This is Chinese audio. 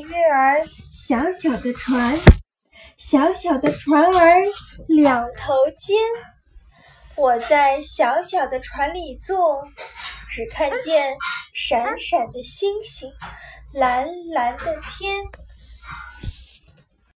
月儿小小的船小小的船儿两头尖。我在小小的船里坐只看见闪闪的星星蓝蓝的天。